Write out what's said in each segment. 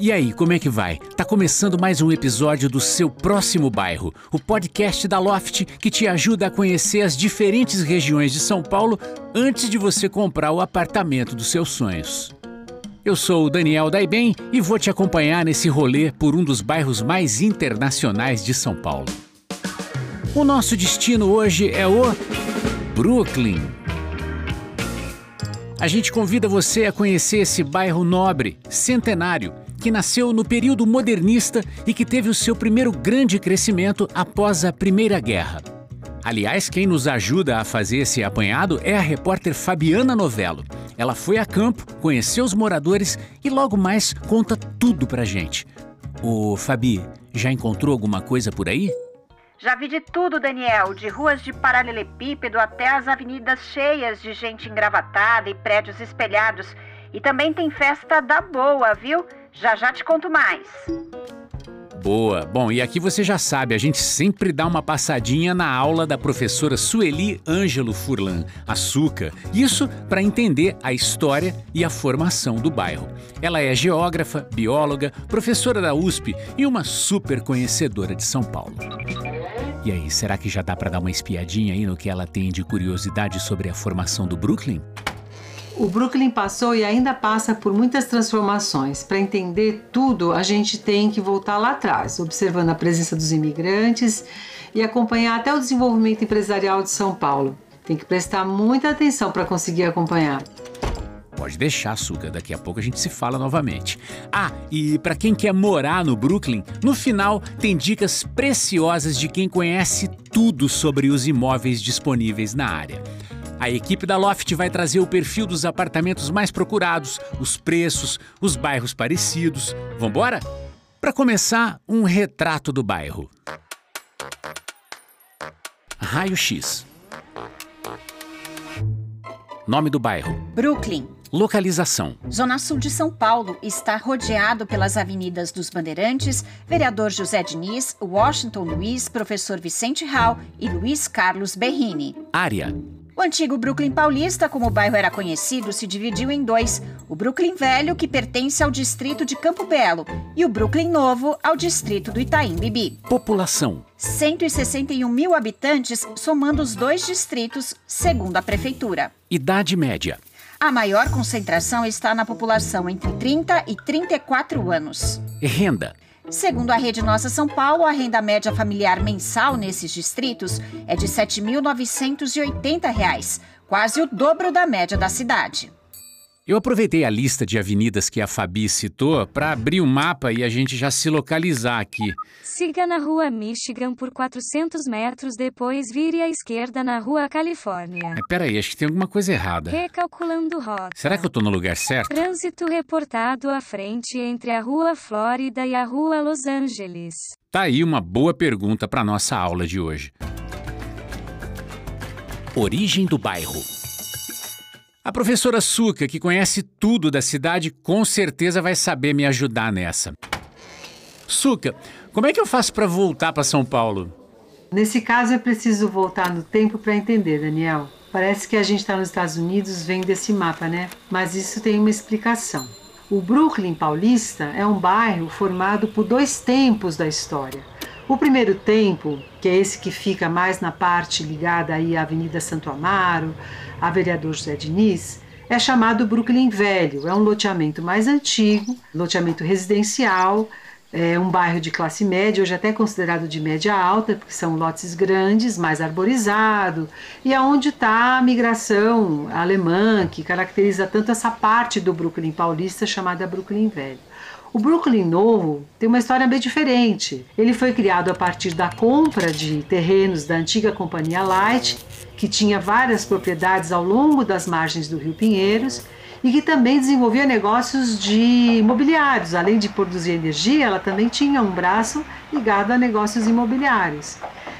E aí, como é que vai? Tá começando mais um episódio do seu próximo bairro, o podcast da Loft que te ajuda a conhecer as diferentes regiões de São Paulo antes de você comprar o apartamento dos seus sonhos. Eu sou o Daniel Daiben e vou te acompanhar nesse rolê por um dos bairros mais internacionais de São Paulo. O nosso destino hoje é o Brooklyn. A gente convida você a conhecer esse bairro nobre, centenário, que nasceu no período modernista e que teve o seu primeiro grande crescimento após a Primeira Guerra. Aliás, quem nos ajuda a fazer esse apanhado é a repórter Fabiana Novello. Ela foi a campo, conheceu os moradores e logo mais conta tudo pra gente. Ô, Fabi, já encontrou alguma coisa por aí? Já vi de tudo, Daniel, de ruas de paralelepípedo até as avenidas cheias de gente engravatada e prédios espelhados. E também tem festa da boa, viu? Já já te conto mais. Boa. Bom, e aqui você já sabe, a gente sempre dá uma passadinha na aula da professora Sueli Ângelo Furlan, Açúcar. Isso para entender a história e a formação do bairro. Ela é geógrafa, bióloga, professora da USP e uma super conhecedora de São Paulo. E aí, será que já dá para dar uma espiadinha aí no que ela tem de curiosidade sobre a formação do Brooklyn? O Brooklyn passou e ainda passa por muitas transformações. Para entender tudo, a gente tem que voltar lá atrás, observando a presença dos imigrantes e acompanhar até o desenvolvimento empresarial de São Paulo. Tem que prestar muita atenção para conseguir acompanhar. Pode deixar, Suga, daqui a pouco a gente se fala novamente. Ah, e para quem quer morar no Brooklyn, no final tem dicas preciosas de quem conhece tudo sobre os imóveis disponíveis na área. A equipe da Loft vai trazer o perfil dos apartamentos mais procurados, os preços, os bairros parecidos. Vambora? Para começar, um retrato do bairro. Raio X. Nome do bairro: Brooklyn. Localização: Zona Sul de São Paulo está rodeado pelas avenidas dos Bandeirantes, Vereador José Diniz, Washington Luiz, Professor Vicente Hall e Luiz Carlos Berrini. Área: o antigo Brooklyn Paulista, como o bairro era conhecido, se dividiu em dois: o Brooklyn Velho, que pertence ao distrito de Campo Belo, e o Brooklyn Novo, ao distrito do Itaim Bibi. População: 161 mil habitantes, somando os dois distritos, segundo a prefeitura. Idade média: a maior concentração está na população entre 30 e 34 anos. Renda: Segundo a Rede Nossa São Paulo, a renda média familiar mensal nesses distritos é de R$ 7.980, quase o dobro da média da cidade. Eu aproveitei a lista de avenidas que a Fabi citou para abrir o mapa e a gente já se localizar aqui. Siga na rua Michigan por 400 metros, depois vire à esquerda na rua Califórnia. É, peraí, acho que tem alguma coisa errada. Recalculando rota. Será que eu tô no lugar certo? Trânsito reportado à frente entre a rua Flórida e a rua Los Angeles. Tá aí uma boa pergunta para nossa aula de hoje. Origem do bairro. A professora Suca, que conhece tudo da cidade, com certeza vai saber me ajudar nessa. Suca, como é que eu faço para voltar para São Paulo? Nesse caso é preciso voltar no tempo para entender, Daniel. Parece que a gente está nos Estados Unidos vem desse mapa, né? Mas isso tem uma explicação. O Brooklyn paulista é um bairro formado por dois tempos da história. O primeiro tempo, que é esse que fica mais na parte ligada aí à Avenida Santo Amaro, a vereador José Diniz, é chamado Brooklyn Velho. É um loteamento mais antigo, loteamento residencial, é um bairro de classe média, hoje até considerado de média alta, porque são lotes grandes, mais arborizado, e é onde está a migração alemã, que caracteriza tanto essa parte do Brooklyn paulista chamada Brooklyn Velho. O Brooklyn Novo tem uma história bem diferente. Ele foi criado a partir da compra de terrenos da antiga companhia Light, que tinha várias propriedades ao longo das margens do Rio Pinheiros e que também desenvolvia negócios de imobiliários. Além de produzir energia, ela também tinha um braço ligado a negócios imobiliários.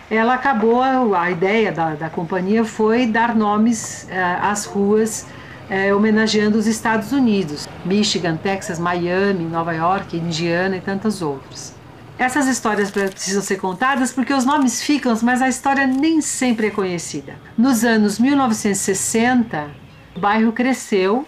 Ela acabou, a ideia da, da companhia foi dar nomes uh, às ruas é, homenageando os Estados Unidos, Michigan, Texas, Miami, Nova York, Indiana e tantas outras. Essas histórias precisam ser contadas porque os nomes ficam, mas a história nem sempre é conhecida. Nos anos 1960, o bairro cresceu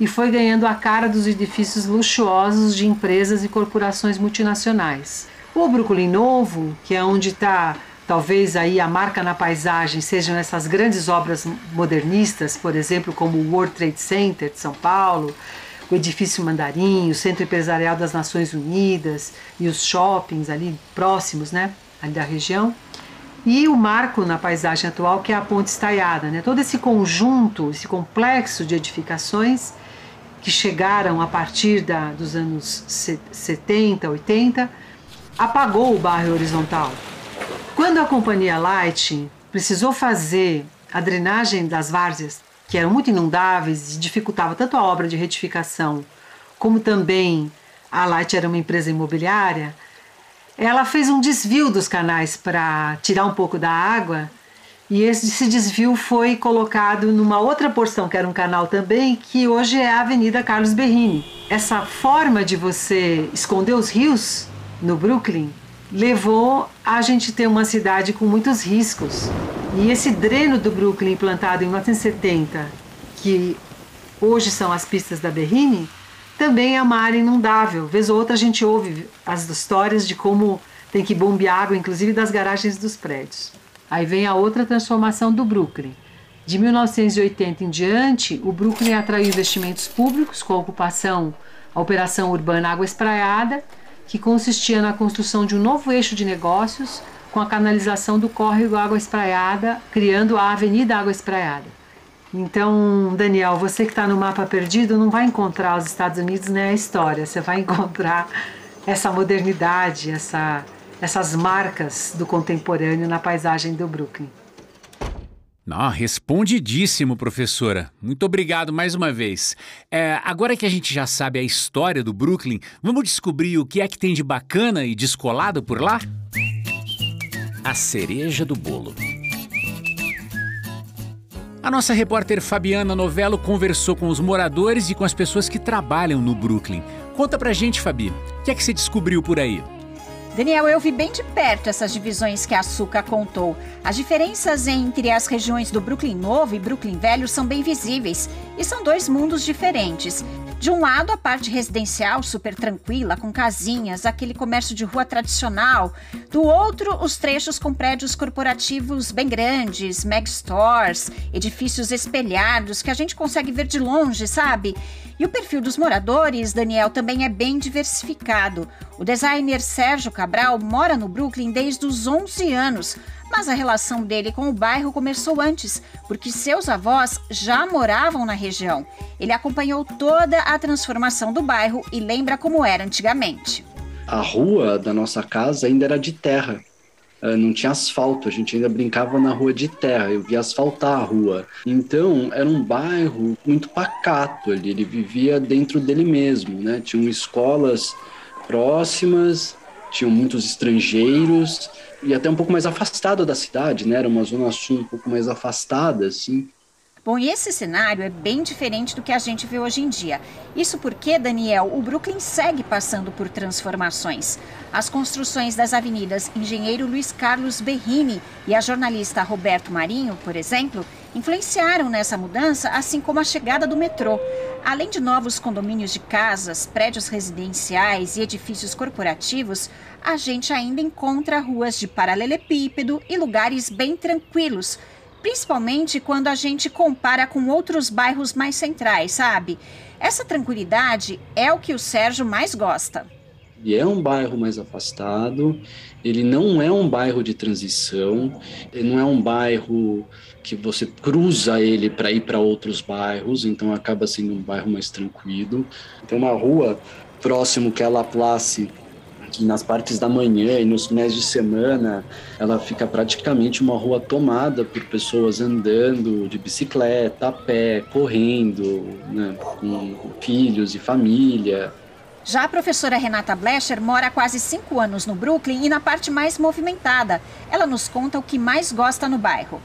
e foi ganhando a cara dos edifícios luxuosos de empresas e corporações multinacionais. O Brooklyn Novo, que é onde está talvez aí a marca na paisagem, sejam essas grandes obras modernistas, por exemplo, como o World Trade Center de São Paulo, o edifício Mandarim, o Centro Empresarial das Nações Unidas e os shoppings ali próximos, né, ali da região. E o marco na paisagem atual, que é a Ponte Estaiada, né? Todo esse conjunto, esse complexo de edificações que chegaram a partir da, dos anos 70, 80, apagou o bairro horizontal. Quando a companhia Light precisou fazer a drenagem das várzeas, que eram muito inundáveis e dificultava tanto a obra de retificação, como também a Light era uma empresa imobiliária, ela fez um desvio dos canais para tirar um pouco da água e esse desvio foi colocado numa outra porção, que era um canal também, que hoje é a Avenida Carlos Berrini. Essa forma de você esconder os rios no Brooklyn levou a gente ter uma cidade com muitos riscos. E esse dreno do Brooklyn implantado em 1970, que hoje são as pistas da Berrini, também é uma área inundável. Vez ou outra a gente ouve as histórias de como tem que bombear água, inclusive das garagens dos prédios. Aí vem a outra transformação do Brooklyn. De 1980 em diante, o Brooklyn atraiu investimentos públicos com a ocupação, a operação urbana Água Espraiada, que consistia na construção de um novo eixo de negócios com a canalização do córrego Água Espraiada, criando a Avenida Água Espraiada. Então, Daniel, você que está no mapa perdido não vai encontrar os Estados Unidos nem a história, você vai encontrar essa modernidade, essa, essas marcas do contemporâneo na paisagem do Brooklyn. Não, respondidíssimo, professora. Muito obrigado mais uma vez. É, agora que a gente já sabe a história do Brooklyn, vamos descobrir o que é que tem de bacana e descolado por lá? A cereja do bolo. A nossa repórter Fabiana Novello conversou com os moradores e com as pessoas que trabalham no Brooklyn. Conta pra gente, Fabi, o que é que você descobriu por aí? Daniel, eu vi bem de perto essas divisões que a Açúcar contou. As diferenças entre as regiões do Brooklyn Novo e Brooklyn Velho são bem visíveis e são dois mundos diferentes. De um lado, a parte residencial super tranquila, com casinhas, aquele comércio de rua tradicional. Do outro, os trechos com prédios corporativos bem grandes, megastores, edifícios espelhados que a gente consegue ver de longe, sabe? E o perfil dos moradores, Daniel, também é bem diversificado. O designer Sérgio Cabral mora no Brooklyn desde os 11 anos, mas a relação dele com o bairro começou antes, porque seus avós já moravam na região. Ele acompanhou toda a transformação do bairro e lembra como era antigamente. A rua da nossa casa ainda era de terra. Uh, não tinha asfalto, a gente ainda brincava na rua de terra, eu via asfaltar a rua. Então, era um bairro muito pacato ali, ele vivia dentro dele mesmo, né? Tinham escolas próximas, tinham muitos estrangeiros, e até um pouco mais afastado da cidade, né? Era uma zona sul um pouco mais afastada, assim. Bom, e esse cenário é bem diferente do que a gente vê hoje em dia. Isso porque, Daniel, o Brooklyn segue passando por transformações. As construções das avenidas Engenheiro Luiz Carlos Berrini e a jornalista Roberto Marinho, por exemplo, influenciaram nessa mudança, assim como a chegada do metrô. Além de novos condomínios de casas, prédios residenciais e edifícios corporativos, a gente ainda encontra ruas de paralelepípedo e lugares bem tranquilos, principalmente quando a gente compara com outros bairros mais centrais, sabe? Essa tranquilidade é o que o Sérgio mais gosta. E é um bairro mais afastado, ele não é um bairro de transição, ele não é um bairro que você cruza ele para ir para outros bairros, então acaba sendo um bairro mais tranquilo. Tem uma rua próximo que é a La Place, que nas partes da manhã e nos finais de semana ela fica praticamente uma rua tomada por pessoas andando de bicicleta, a pé, correndo, né, com filhos e família. Já a professora Renata Blecher mora há quase cinco anos no Brooklyn e na parte mais movimentada. Ela nos conta o que mais gosta no bairro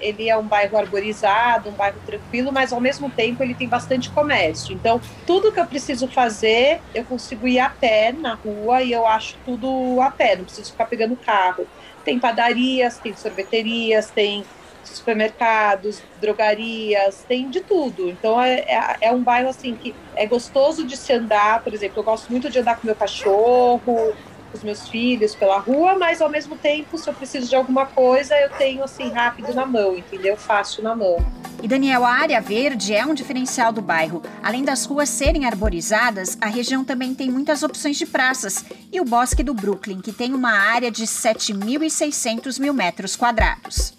ele é um bairro arborizado, um bairro tranquilo, mas ao mesmo tempo ele tem bastante comércio. Então, tudo que eu preciso fazer, eu consigo ir a pé na rua e eu acho tudo a pé, não preciso ficar pegando carro. Tem padarias, tem sorveterias, tem supermercados, drogarias, tem de tudo. Então é, é, é, um bairro assim que é gostoso de se andar, por exemplo, eu gosto muito de andar com meu cachorro, com os meus filhos pela rua, mas ao mesmo tempo, se eu preciso de alguma coisa, eu tenho assim rápido na mão, entendeu? Fácil na mão. E Daniel, a área verde é um diferencial do bairro. Além das ruas serem arborizadas, a região também tem muitas opções de praças. E o Bosque do Brooklyn, que tem uma área de 7.600 mil metros quadrados.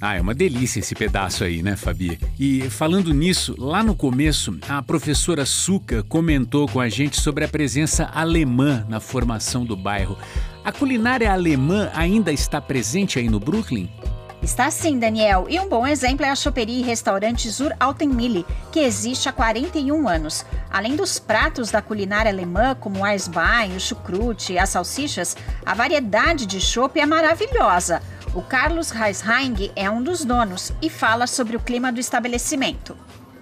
Ah, é uma delícia esse pedaço aí, né, Fabi? E falando nisso, lá no começo, a professora Suca comentou com a gente sobre a presença alemã na formação do bairro. A culinária alemã ainda está presente aí no Brooklyn? Está sim, Daniel. E um bom exemplo é a choperia e restaurante Zur Altenmille, que existe há 41 anos. Além dos pratos da culinária alemã, como o Eisbein, o chucrute e as salsichas, a variedade de chopp é maravilhosa. O Carlos Reisheing é um dos donos e fala sobre o clima do estabelecimento.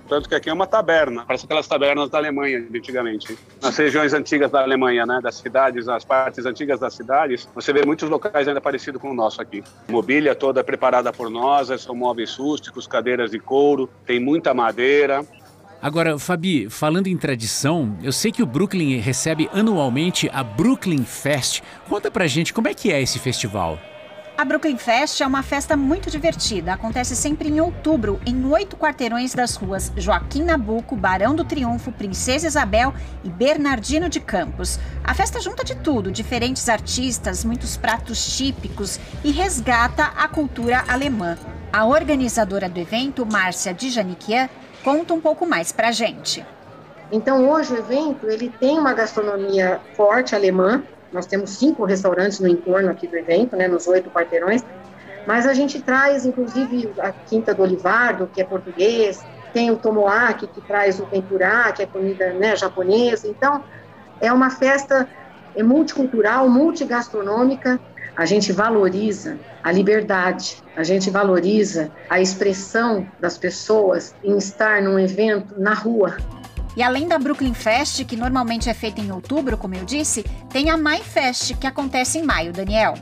Tanto que aqui é uma taberna, parece aquelas tabernas da Alemanha de antigamente. Nas regiões antigas da Alemanha, né, das cidades, nas partes antigas das cidades, você vê muitos locais ainda parecidos com o nosso aqui. Mobília toda preparada por nós, são móveis rústicos, cadeiras de couro, tem muita madeira, Agora, Fabi, falando em tradição, eu sei que o Brooklyn recebe anualmente a Brooklyn Fest. Conta pra gente como é que é esse festival. A Brooklyn Fest é uma festa muito divertida. Acontece sempre em outubro, em oito quarteirões das ruas Joaquim Nabuco, Barão do Triunfo, Princesa Isabel e Bernardino de Campos. A festa junta de tudo, diferentes artistas, muitos pratos típicos e resgata a cultura alemã. A organizadora do evento, Márcia Dijanikian, conta um pouco mais pra gente. Então hoje o evento ele tem uma gastronomia forte alemã, nós temos cinco restaurantes no entorno aqui do evento, né, nos oito quarteirões, mas a gente traz, inclusive, a Quinta do Olivardo, que é português, tem o Tomoaki, que traz o tempurá, que é comida né, japonesa. Então, é uma festa é multicultural, multigastronômica. A gente valoriza a liberdade, a gente valoriza a expressão das pessoas em estar num evento na rua, e além da Brooklyn Fest, que normalmente é feita em outubro, como eu disse, tem a Mai Fest, que acontece em maio, Daniel.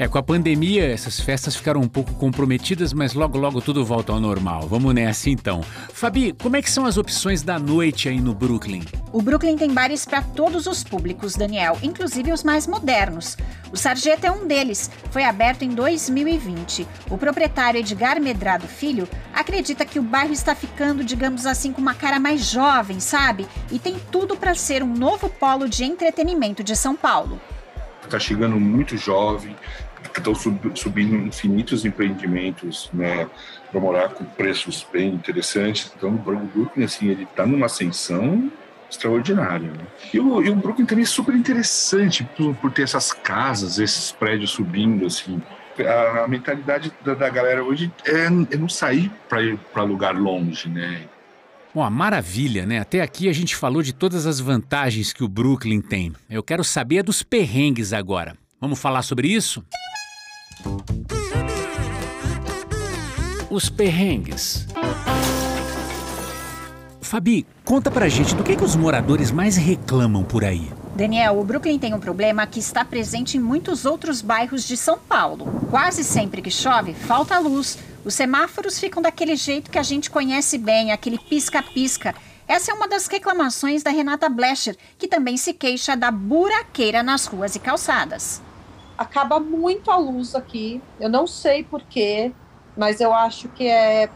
É, com a pandemia, essas festas ficaram um pouco comprometidas, mas logo logo tudo volta ao normal. Vamos nessa então. Fabi, como é que são as opções da noite aí no Brooklyn? O Brooklyn tem bares para todos os públicos, Daniel, inclusive os mais modernos. O Sarjeta é um deles. Foi aberto em 2020. O proprietário Edgar Medrado Filho acredita que o bairro está ficando, digamos assim, com uma cara mais jovem, sabe? E tem tudo para ser um novo polo de entretenimento de São Paulo. Está chegando muito jovem, estão subindo infinitos empreendimentos, né, para morar com preços bem interessantes. Então, o Brooklyn, assim, ele está numa ascensão extraordinária. Né? E, o, e o Brooklyn também é super interessante por, por ter essas casas, esses prédios subindo, assim. A, mentalidade da, da, galera hoje é, é não sair para ir para lugar longe, né? Bom, a maravilha, né? Até aqui a gente falou de todas as vantagens que o Brooklyn tem. Eu quero saber dos perrengues agora. Vamos falar sobre isso? Os perrengues. Fabi, conta pra gente do que, que os moradores mais reclamam por aí. Daniel, o Brooklyn tem um problema que está presente em muitos outros bairros de São Paulo. Quase sempre que chove, falta luz. Os semáforos ficam daquele jeito que a gente conhece bem, aquele pisca-pisca. Essa é uma das reclamações da Renata Blecher, que também se queixa da buraqueira nas ruas e calçadas acaba muito a luz aqui. Eu não sei porquê, mas eu acho que é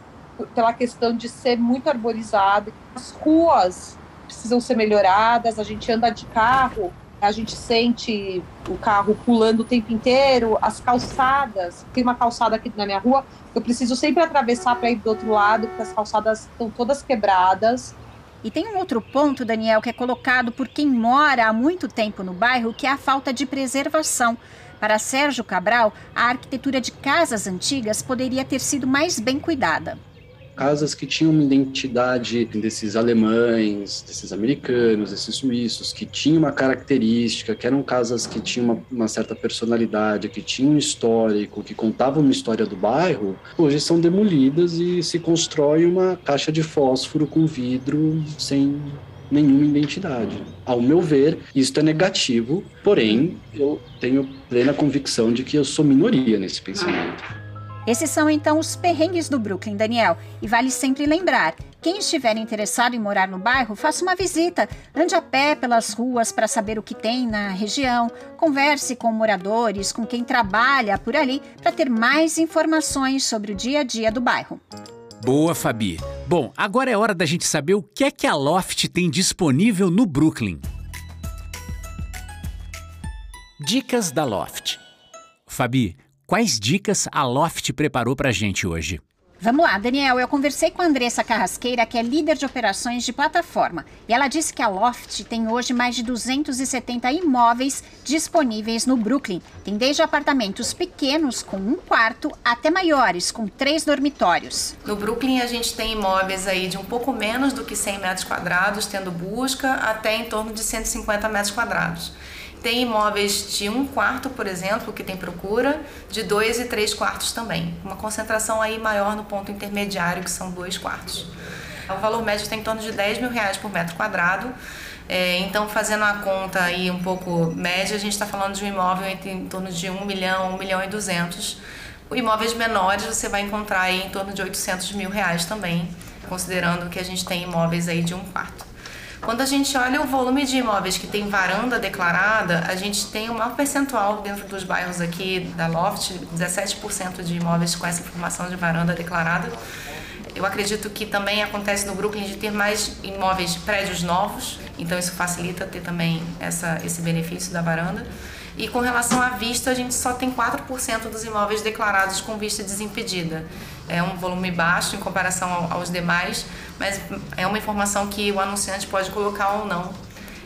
pela questão de ser muito arborizado. As ruas precisam ser melhoradas, a gente anda de carro, a gente sente o carro pulando o tempo inteiro, as calçadas, tem uma calçada aqui na minha rua, eu preciso sempre atravessar para ir do outro lado, porque as calçadas estão todas quebradas. E tem um outro ponto, Daniel, que é colocado por quem mora há muito tempo no bairro, que é a falta de preservação. Para Sérgio Cabral, a arquitetura de casas antigas poderia ter sido mais bem cuidada. Casas que tinham uma identidade desses alemães, desses americanos, desses suíços, que tinham uma característica, que eram casas que tinham uma, uma, certa personalidade, que tinham um histórico, que contavam uma história do bairro, hoje são demolidas e se constrói uma caixa de fósforo com vidro sem nenhuma identidade. Ao meu ver, isso é negativo, porém, eu tenho plena convicção de que eu sou minoria nesse pensamento. Esses são então os perrengues do Brooklyn, Daniel. E vale sempre lembrar: quem estiver interessado em morar no bairro, faça uma visita, ande a pé pelas ruas para saber o que tem na região, converse com moradores, com quem trabalha por ali, para ter mais informações sobre o dia a dia do bairro. Boa, Fabi. Bom, agora é hora da gente saber o que é que a Loft tem disponível no Brooklyn. Dicas da Loft. Fabi, quais dicas a Loft preparou pra gente hoje? Vamos lá, Daniel. Eu conversei com a Andressa Carrasqueira, que é líder de operações de plataforma, e ela disse que a Loft tem hoje mais de 270 imóveis disponíveis no Brooklyn. Tem desde apartamentos pequenos, com um quarto, até maiores, com três dormitórios. No Brooklyn, a gente tem imóveis aí de um pouco menos do que 100 metros quadrados, tendo busca, até em torno de 150 metros quadrados. Tem imóveis de um quarto, por exemplo, que tem procura, de dois e três quartos também. Uma concentração aí maior no ponto intermediário, que são dois quartos. O valor médio tem em torno de 10 mil reais por metro quadrado. É, então, fazendo a conta aí um pouco média, a gente está falando de um imóvel em torno de 1 milhão, 1 milhão e 200. Imóveis menores você vai encontrar aí em torno de 800 mil reais também, considerando que a gente tem imóveis aí de um quarto. Quando a gente olha o volume de imóveis que tem varanda declarada, a gente tem o maior percentual dentro dos bairros aqui da Loft, 17% de imóveis com essa informação de varanda declarada. Eu acredito que também acontece no Brooklyn de ter mais imóveis, prédios novos, então isso facilita ter também essa, esse benefício da varanda. E com relação à vista, a gente só tem 4% dos imóveis declarados com vista desimpedida. É um volume baixo em comparação aos demais, mas é uma informação que o anunciante pode colocar ou não,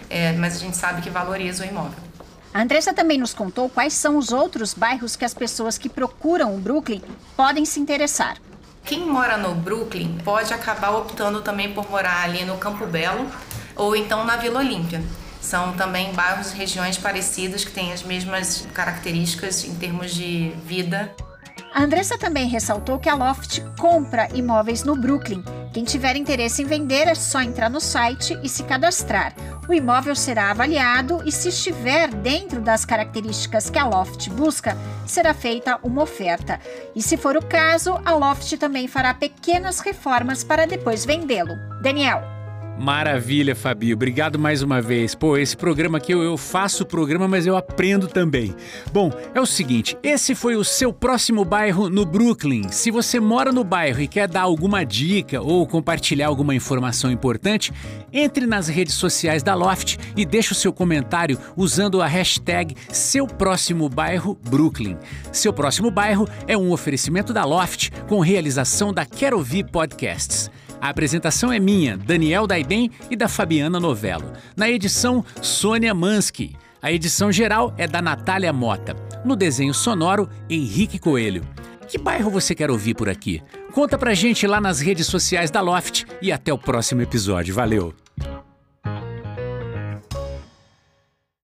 é, mas a gente sabe que valoriza o imóvel. A Andressa também nos contou quais são os outros bairros que as pessoas que procuram o Brooklyn podem se interessar. Quem mora no Brooklyn pode acabar optando também por morar ali no Campo Belo ou então na Vila Olímpia. São também bairros e regiões parecidas que têm as mesmas características em termos de vida. A Andressa também ressaltou que a Loft compra imóveis no Brooklyn. Quem tiver interesse em vender é só entrar no site e se cadastrar. O imóvel será avaliado e, se estiver dentro das características que a Loft busca, será feita uma oferta. E, se for o caso, a Loft também fará pequenas reformas para depois vendê-lo. Daniel. Maravilha, Fabi. Obrigado mais uma vez. Pô, esse programa aqui eu, eu faço o programa, mas eu aprendo também. Bom, é o seguinte: esse foi o seu próximo bairro no Brooklyn. Se você mora no bairro e quer dar alguma dica ou compartilhar alguma informação importante, entre nas redes sociais da Loft e deixe o seu comentário usando a hashtag Seu Próximo Bairro Brooklyn. Seu Próximo Bairro é um oferecimento da Loft com realização da Quero Ouvir Podcasts. A apresentação é minha, Daniel Daiden e da Fabiana Novello. Na edição, Sônia Mansky. A edição geral é da Natália Mota. No desenho sonoro, Henrique Coelho. Que bairro você quer ouvir por aqui? Conta pra gente lá nas redes sociais da Loft e até o próximo episódio. Valeu!